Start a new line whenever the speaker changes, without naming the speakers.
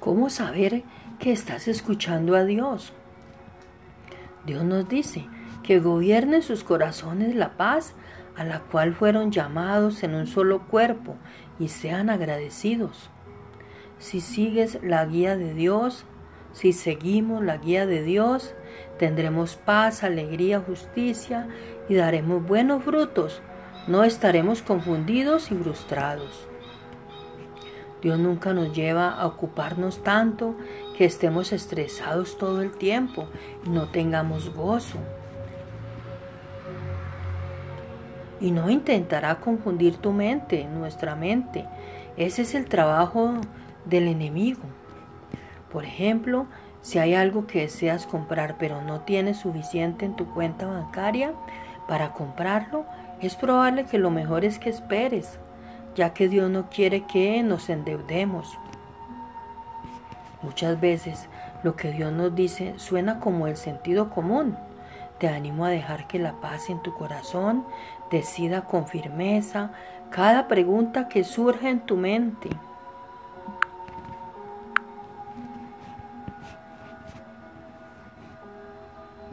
¿Cómo saber que estás escuchando a Dios? Dios nos dice que gobierne sus corazones la paz a la cual fueron llamados en un solo cuerpo y sean agradecidos. Si sigues la guía de Dios, si seguimos la guía de Dios, tendremos paz, alegría, justicia y daremos buenos frutos. No estaremos confundidos y frustrados. Dios nunca nos lleva a ocuparnos tanto que estemos estresados todo el tiempo y no tengamos gozo. Y no intentará confundir tu mente, nuestra mente. Ese es el trabajo del enemigo. Por ejemplo, si hay algo que deseas comprar pero no tienes suficiente en tu cuenta bancaria para comprarlo, es probable que lo mejor es que esperes ya que Dios no quiere que nos endeudemos. Muchas veces lo que Dios nos dice suena como el sentido común. Te animo a dejar que la paz en tu corazón decida con firmeza cada pregunta que surge en tu mente.